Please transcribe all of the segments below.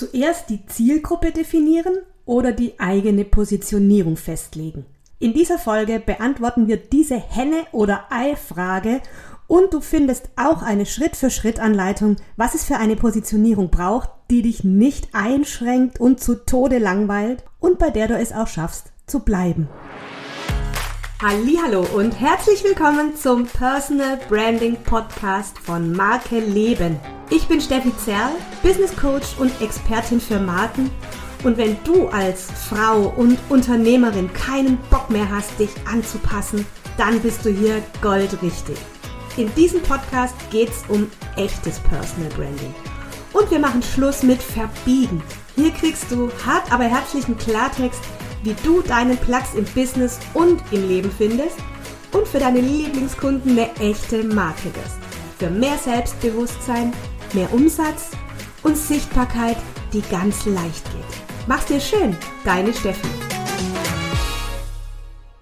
Zuerst die Zielgruppe definieren oder die eigene Positionierung festlegen. In dieser Folge beantworten wir diese Henne- oder Ei-Frage und du findest auch eine Schritt-für-Schritt-Anleitung, was es für eine Positionierung braucht, die dich nicht einschränkt und zu Tode langweilt und bei der du es auch schaffst, zu bleiben. Hallo und herzlich willkommen zum Personal Branding Podcast von Marke Leben. Ich bin Steffi Zerl, Business Coach und Expertin für Marken und wenn du als Frau und Unternehmerin keinen Bock mehr hast, dich anzupassen, dann bist du hier goldrichtig. In diesem Podcast geht es um echtes Personal Branding. Und wir machen Schluss mit Verbiegen. Hier kriegst du hart aber herzlichen Klartext, wie du deinen Platz im Business und im Leben findest und für deine Lieblingskunden eine echte Marke wirst. Für mehr Selbstbewusstsein, mehr Umsatz und Sichtbarkeit, die ganz leicht geht. Mach's dir schön, deine Steffi.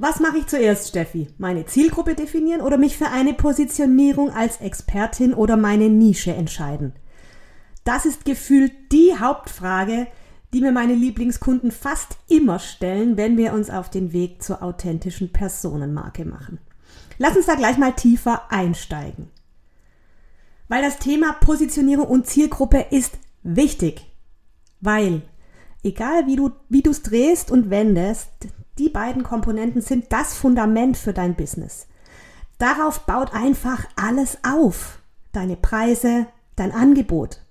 Was mache ich zuerst, Steffi? Meine Zielgruppe definieren oder mich für eine Positionierung als Expertin oder meine Nische entscheiden? Das ist gefühlt die Hauptfrage, die mir meine Lieblingskunden fast immer stellen, wenn wir uns auf den Weg zur authentischen Personenmarke machen. Lass uns da gleich mal tiefer einsteigen. Weil das Thema Positionierung und Zielgruppe ist wichtig. Weil egal wie du wie du drehst und wendest, die beiden Komponenten sind das Fundament für dein Business. Darauf baut einfach alles auf. Deine Preise, dein Angebot,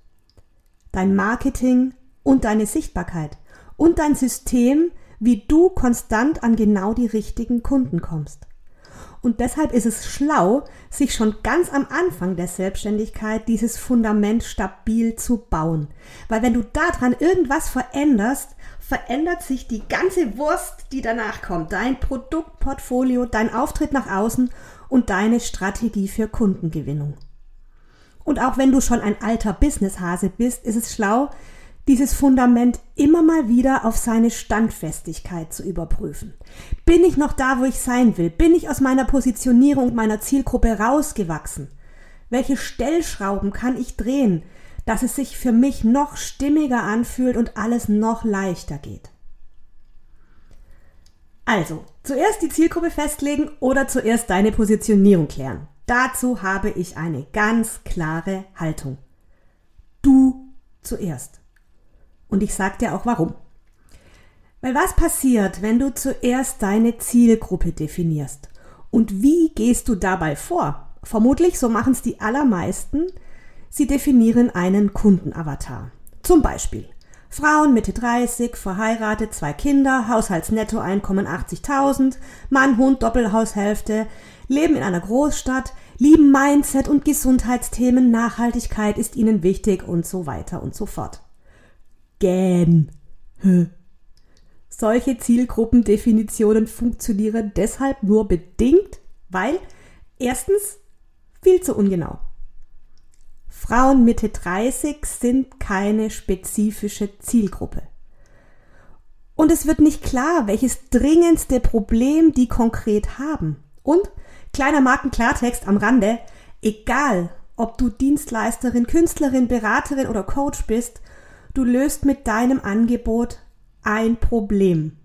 dein Marketing und deine Sichtbarkeit und dein System, wie du konstant an genau die richtigen Kunden kommst. Und deshalb ist es schlau, sich schon ganz am Anfang der Selbstständigkeit dieses Fundament stabil zu bauen. Weil wenn du daran irgendwas veränderst, verändert sich die ganze Wurst, die danach kommt. Dein Produktportfolio, dein Auftritt nach außen und deine Strategie für Kundengewinnung. Und auch wenn du schon ein alter Businesshase bist, ist es schlau, dieses Fundament immer mal wieder auf seine Standfestigkeit zu überprüfen. Bin ich noch da, wo ich sein will? Bin ich aus meiner Positionierung meiner Zielgruppe rausgewachsen? Welche Stellschrauben kann ich drehen, dass es sich für mich noch stimmiger anfühlt und alles noch leichter geht? Also, zuerst die Zielgruppe festlegen oder zuerst deine Positionierung klären. Dazu habe ich eine ganz klare Haltung. Du zuerst. Und ich sage dir auch warum. Weil was passiert, wenn du zuerst deine Zielgruppe definierst? Und wie gehst du dabei vor? Vermutlich, so machen es die allermeisten, sie definieren einen Kundenavatar. Zum Beispiel Frauen Mitte 30, verheiratet, zwei Kinder, Haushaltsnettoeinkommen 80.000, Mann, Hund, Doppelhaushälfte, leben in einer Großstadt, lieben Mindset und Gesundheitsthemen, Nachhaltigkeit ist ihnen wichtig und so weiter und so fort gähn. Solche Zielgruppendefinitionen funktionieren deshalb nur bedingt, weil erstens viel zu ungenau. Frauen Mitte 30 sind keine spezifische Zielgruppe. Und es wird nicht klar, welches dringendste Problem die konkret haben. Und kleiner Markenklartext am Rande, egal ob du Dienstleisterin, Künstlerin, Beraterin oder Coach bist, Du löst mit deinem Angebot ein Problem.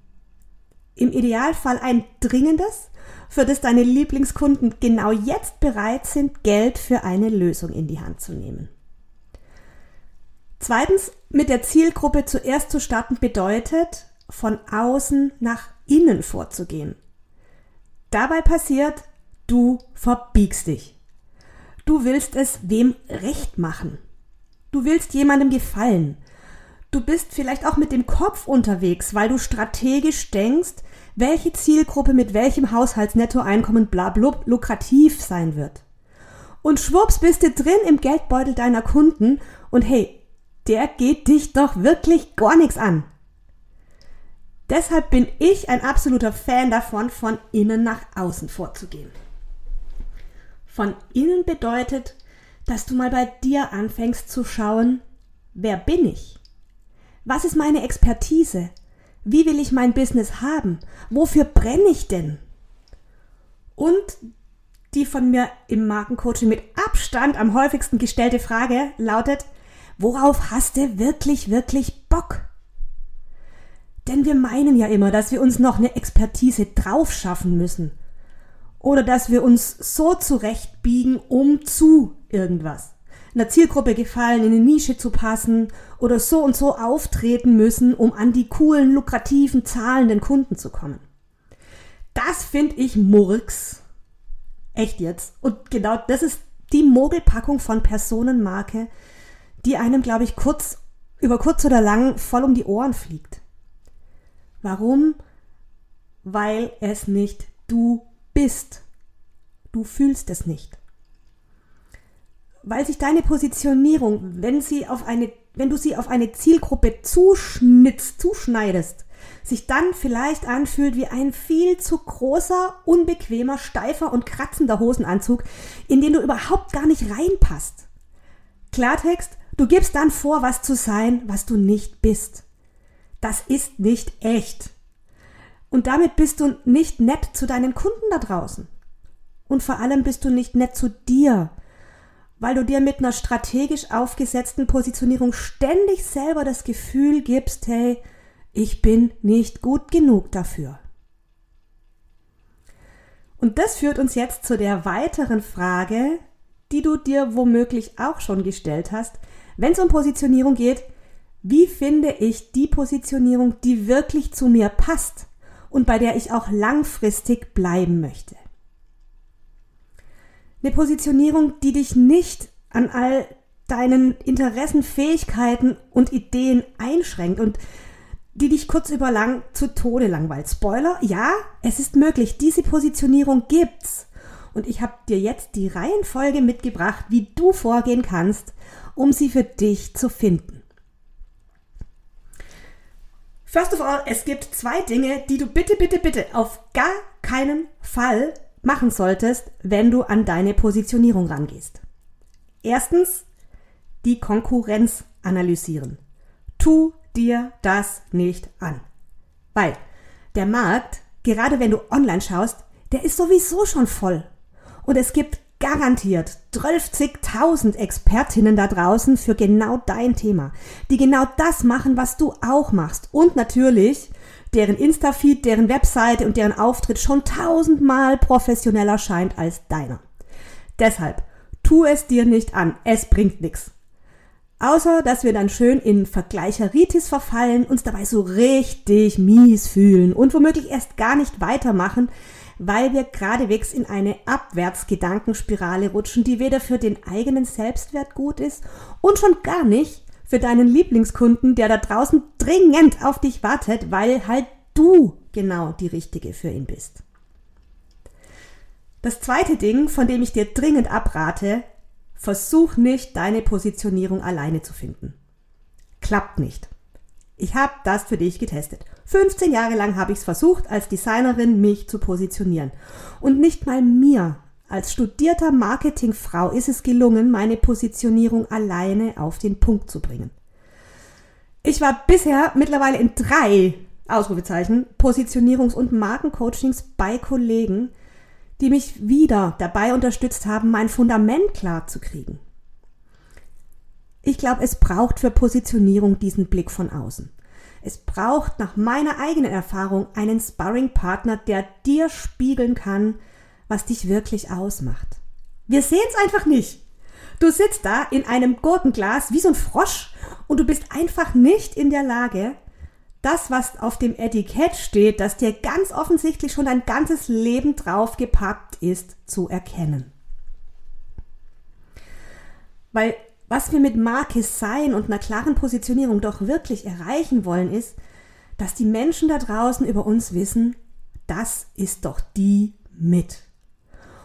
Im Idealfall ein dringendes, für das deine Lieblingskunden genau jetzt bereit sind, Geld für eine Lösung in die Hand zu nehmen. Zweitens, mit der Zielgruppe zuerst zu starten bedeutet, von außen nach innen vorzugehen. Dabei passiert, du verbiegst dich. Du willst es wem recht machen. Du willst jemandem gefallen. Du bist vielleicht auch mit dem Kopf unterwegs, weil du strategisch denkst, welche Zielgruppe mit welchem Haushaltsnettoeinkommen blablub lukrativ sein wird. Und schwupps bist du drin im Geldbeutel deiner Kunden und hey, der geht dich doch wirklich gar nichts an. Deshalb bin ich ein absoluter Fan davon, von innen nach außen vorzugehen. Von innen bedeutet, dass du mal bei dir anfängst zu schauen, wer bin ich? Was ist meine Expertise? Wie will ich mein Business haben? Wofür brenne ich denn? Und die von mir im Markencoaching mit Abstand am häufigsten gestellte Frage lautet, worauf hast du wirklich, wirklich Bock? Denn wir meinen ja immer, dass wir uns noch eine Expertise drauf schaffen müssen. Oder dass wir uns so zurechtbiegen, um zu irgendwas. Einer Zielgruppe gefallen, in eine Nische zu passen oder so und so auftreten müssen, um an die coolen, lukrativen, zahlenden Kunden zu kommen. Das finde ich Murks. Echt jetzt. Und genau das ist die Mogelpackung von Personenmarke, die einem, glaube ich, kurz, über kurz oder lang voll um die Ohren fliegt. Warum? Weil es nicht du bist. Du fühlst es nicht. Weil sich deine Positionierung, wenn sie auf eine, wenn du sie auf eine Zielgruppe zuschnitzt, zuschneidest, sich dann vielleicht anfühlt wie ein viel zu großer, unbequemer, steifer und kratzender Hosenanzug, in den du überhaupt gar nicht reinpasst. Klartext, du gibst dann vor, was zu sein, was du nicht bist. Das ist nicht echt. Und damit bist du nicht nett zu deinen Kunden da draußen. Und vor allem bist du nicht nett zu dir, weil du dir mit einer strategisch aufgesetzten Positionierung ständig selber das Gefühl gibst, hey, ich bin nicht gut genug dafür. Und das führt uns jetzt zu der weiteren Frage, die du dir womöglich auch schon gestellt hast, wenn es um Positionierung geht, wie finde ich die Positionierung, die wirklich zu mir passt und bei der ich auch langfristig bleiben möchte? Eine Positionierung, die dich nicht an all deinen Interessen, Fähigkeiten und Ideen einschränkt und die dich kurz über lang zu Tode langweilt. Spoiler, ja, es ist möglich. Diese Positionierung gibt's. Und ich habe dir jetzt die Reihenfolge mitgebracht, wie du vorgehen kannst, um sie für dich zu finden. First of all, es gibt zwei Dinge, die du bitte, bitte, bitte auf gar keinen Fall machen solltest, wenn du an deine Positionierung rangehst. Erstens, die Konkurrenz analysieren. Tu dir das nicht an. Weil der Markt, gerade wenn du online schaust, der ist sowieso schon voll. Und es gibt garantiert 12.000 Expertinnen da draußen für genau dein Thema, die genau das machen, was du auch machst. Und natürlich deren Insta-Feed, deren Webseite und deren Auftritt schon tausendmal professioneller scheint als deiner. Deshalb, tu es dir nicht an. Es bringt nichts. Außer, dass wir dann schön in Vergleicheritis verfallen, uns dabei so richtig mies fühlen und womöglich erst gar nicht weitermachen, weil wir geradewegs in eine Abwärtsgedankenspirale rutschen, die weder für den eigenen Selbstwert gut ist und schon gar nicht für deinen Lieblingskunden, der da draußen dringend auf dich wartet, weil halt du genau die Richtige für ihn bist. Das zweite Ding, von dem ich dir dringend abrate, Versuch nicht, deine Positionierung alleine zu finden. Klappt nicht. Ich habe das für dich getestet. 15 Jahre lang habe ich es versucht, als Designerin mich zu positionieren. Und nicht mal mir, als studierter Marketingfrau, ist es gelungen, meine Positionierung alleine auf den Punkt zu bringen. Ich war bisher mittlerweile in drei Ausrufezeichen Positionierungs- und Markencoachings bei Kollegen, die mich wieder dabei unterstützt haben, mein Fundament klar zu kriegen. Ich glaube, es braucht für Positionierung diesen Blick von außen. Es braucht nach meiner eigenen Erfahrung einen Sparring-Partner, der dir spiegeln kann, was dich wirklich ausmacht. Wir sehen es einfach nicht. Du sitzt da in einem Gurkenglas wie so ein Frosch und du bist einfach nicht in der Lage, das, was auf dem Etikett steht, das dir ganz offensichtlich schon dein ganzes Leben draufgepackt ist, zu erkennen. Weil was wir mit Marke sein und einer klaren Positionierung doch wirklich erreichen wollen, ist, dass die Menschen da draußen über uns wissen, das ist doch die mit.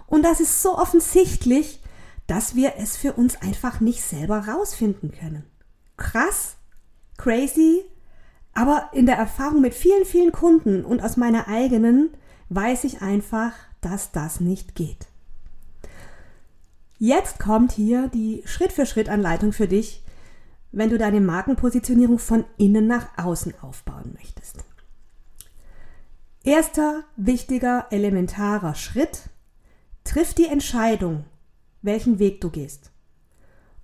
Und das ist so offensichtlich, dass wir es für uns einfach nicht selber rausfinden können. Krass, crazy, aber in der Erfahrung mit vielen, vielen Kunden und aus meiner eigenen weiß ich einfach, dass das nicht geht. Jetzt kommt hier die Schritt-für-Schritt-Anleitung für dich, wenn du deine Markenpositionierung von innen nach außen aufbauen möchtest. Erster wichtiger, elementarer Schritt, triff die Entscheidung, welchen Weg du gehst.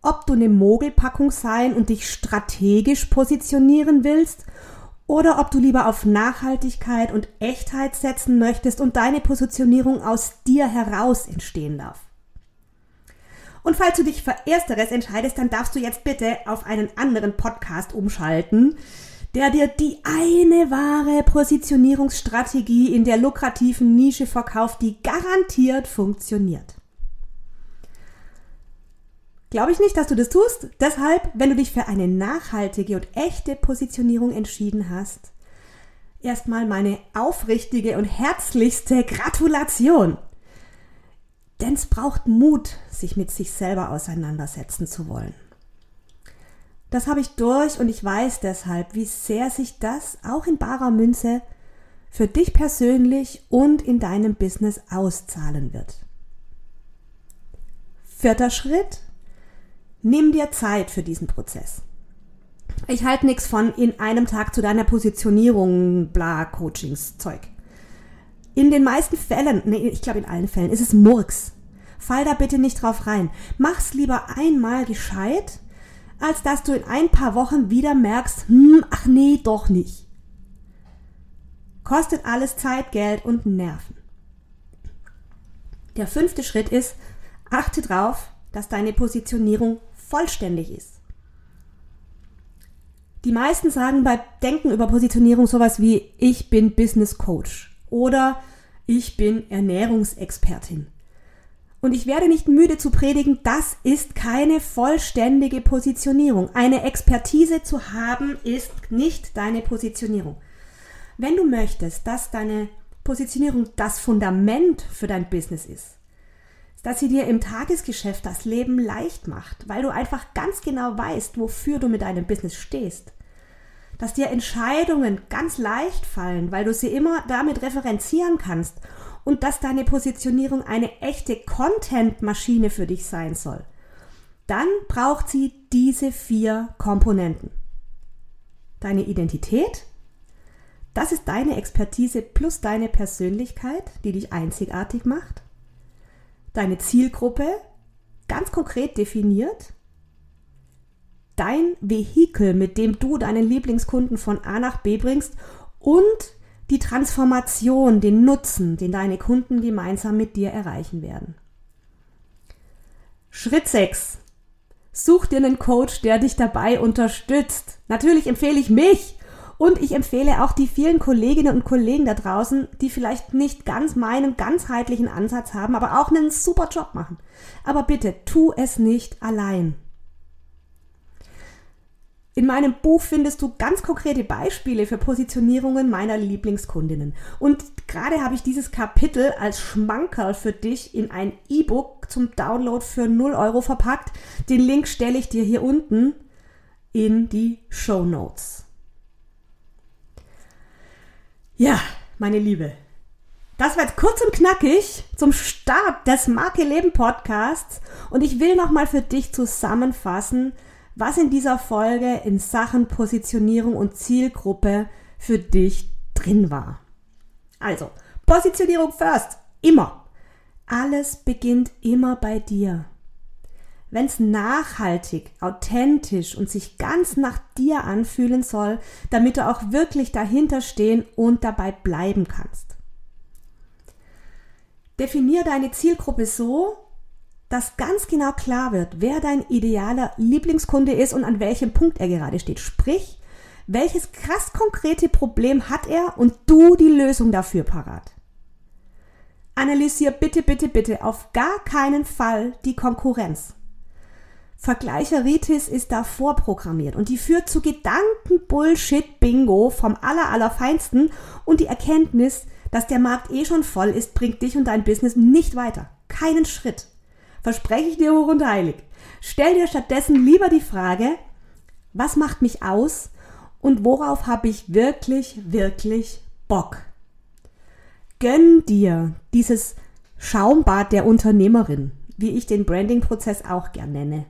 ob du eine Mogelpackung sein und dich strategisch positionieren willst oder ob du lieber auf Nachhaltigkeit und Echtheit setzen möchtest und deine Positionierung aus dir heraus entstehen darf. Und falls du dich für Ersteres entscheidest, dann darfst du jetzt bitte auf einen anderen Podcast umschalten, der dir die eine wahre Positionierungsstrategie in der lukrativen Nische verkauft, die garantiert funktioniert. Glaube ich nicht, dass du das tust. Deshalb, wenn du dich für eine nachhaltige und echte Positionierung entschieden hast, erstmal meine aufrichtige und herzlichste Gratulation. Denn es braucht Mut, sich mit sich selber auseinandersetzen zu wollen. Das habe ich durch und ich weiß deshalb, wie sehr sich das auch in barer Münze für dich persönlich und in deinem Business auszahlen wird. Vierter Schritt. Nimm dir Zeit für diesen Prozess. Ich halte nichts von in einem Tag zu deiner Positionierung, bla, Coachings, Zeug. In den meisten Fällen, nee, ich glaube in allen Fällen, ist es Murks. Fall da bitte nicht drauf rein. Mach's lieber einmal gescheit als dass du in ein paar Wochen wieder merkst, hm, ach nee, doch nicht. Kostet alles Zeit, Geld und Nerven. Der fünfte Schritt ist, achte darauf, dass deine Positionierung vollständig ist. Die meisten sagen bei Denken über Positionierung sowas wie ich bin Business Coach oder ich bin Ernährungsexpertin und ich werde nicht müde zu predigen, das ist keine vollständige Positionierung. Eine Expertise zu haben ist nicht deine Positionierung. Wenn du möchtest, dass deine Positionierung das Fundament für dein Business ist, dass sie dir im Tagesgeschäft das Leben leicht macht, weil du einfach ganz genau weißt, wofür du mit deinem Business stehst, dass dir Entscheidungen ganz leicht fallen, weil du sie immer damit referenzieren kannst und dass deine Positionierung eine echte Content-Maschine für dich sein soll, dann braucht sie diese vier Komponenten. Deine Identität, das ist deine Expertise plus deine Persönlichkeit, die dich einzigartig macht. Deine Zielgruppe, ganz konkret definiert. Dein Vehikel, mit dem du deinen Lieblingskunden von A nach B bringst und die Transformation, den Nutzen, den deine Kunden gemeinsam mit dir erreichen werden. Schritt 6. Such dir einen Coach, der dich dabei unterstützt. Natürlich empfehle ich mich und ich empfehle auch die vielen Kolleginnen und Kollegen da draußen, die vielleicht nicht ganz meinen ganzheitlichen Ansatz haben, aber auch einen super Job machen. Aber bitte, tu es nicht allein. In meinem Buch findest du ganz konkrete Beispiele für Positionierungen meiner Lieblingskundinnen. Und gerade habe ich dieses Kapitel als Schmankerl für dich in ein E-Book zum Download für 0 Euro verpackt. Den Link stelle ich dir hier unten in die Show Notes. Ja, meine Liebe, das war jetzt kurz und knackig zum Start des Marke Leben Podcasts und ich will nochmal für dich zusammenfassen, was in dieser Folge in Sachen Positionierung und Zielgruppe für dich drin war. Also, Positionierung first, immer. Alles beginnt immer bei dir. Wenn es nachhaltig, authentisch und sich ganz nach dir anfühlen soll, damit du auch wirklich dahinter stehen und dabei bleiben kannst. Definier deine Zielgruppe so, dass ganz genau klar wird, wer dein idealer Lieblingskunde ist und an welchem Punkt er gerade steht. Sprich, welches krass konkrete Problem hat er und du die Lösung dafür parat. Analysier bitte, bitte, bitte auf gar keinen Fall die Konkurrenz. Vergleicheritis ist da vorprogrammiert und die führt zu Gedanken-Bullshit-Bingo vom aller, allerfeinsten und die Erkenntnis, dass der Markt eh schon voll ist, bringt dich und dein Business nicht weiter. Keinen Schritt. Verspreche ich dir hoch und heilig. Stell dir stattdessen lieber die Frage, was macht mich aus und worauf habe ich wirklich, wirklich Bock? Gönn dir dieses Schaumbad der Unternehmerin, wie ich den Branding-Prozess auch gern nenne.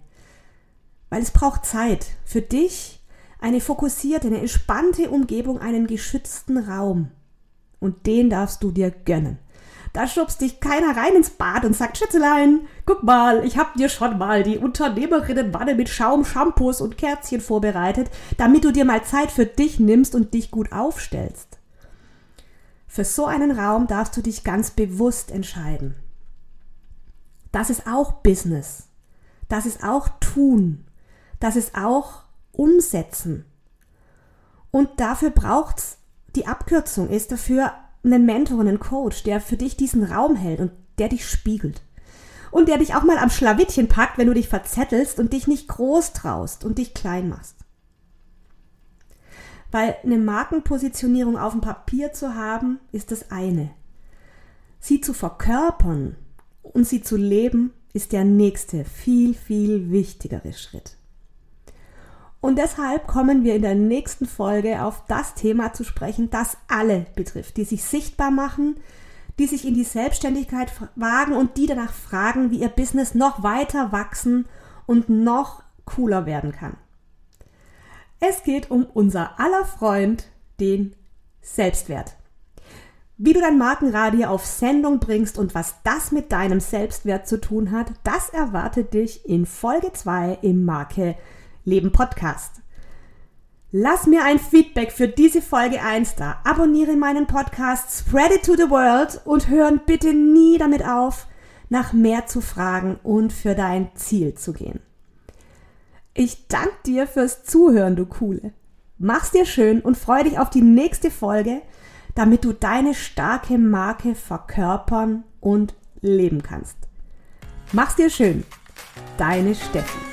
Weil es braucht Zeit für dich, eine fokussierte, eine entspannte Umgebung, einen geschützten Raum. Und den darfst du dir gönnen. Da schubst dich keiner rein ins Bad und sagt, Schätzelein, guck mal, ich hab dir schon mal die Unternehmerinnenwanne mit Schaum, Shampoos und Kerzchen vorbereitet, damit du dir mal Zeit für dich nimmst und dich gut aufstellst. Für so einen Raum darfst du dich ganz bewusst entscheiden. Das ist auch Business. Das ist auch Tun. Das ist auch Umsetzen. Und dafür braucht's die Abkürzung ist dafür einen Mentor, einen Coach, der für dich diesen Raum hält und der dich spiegelt. Und der dich auch mal am Schlawittchen packt, wenn du dich verzettelst und dich nicht groß traust und dich klein machst. Weil eine Markenpositionierung auf dem Papier zu haben, ist das eine. Sie zu verkörpern und sie zu leben, ist der nächste, viel, viel wichtigere Schritt. Und deshalb kommen wir in der nächsten Folge auf das Thema zu sprechen, das alle betrifft, die sich sichtbar machen, die sich in die Selbstständigkeit wagen und die danach fragen, wie ihr Business noch weiter wachsen und noch cooler werden kann. Es geht um unser aller Freund, den Selbstwert. Wie du dein Markenradio auf Sendung bringst und was das mit deinem Selbstwert zu tun hat, das erwartet dich in Folge 2 im Marke Leben Podcast. Lass mir ein Feedback für diese Folge 1 da. Abonniere meinen Podcast, spread it to the world und hören bitte nie damit auf, nach mehr zu fragen und für dein Ziel zu gehen. Ich danke dir fürs Zuhören, du Coole. Mach's dir schön und freu dich auf die nächste Folge, damit du deine starke Marke verkörpern und leben kannst. Mach's dir schön. Deine Steffi.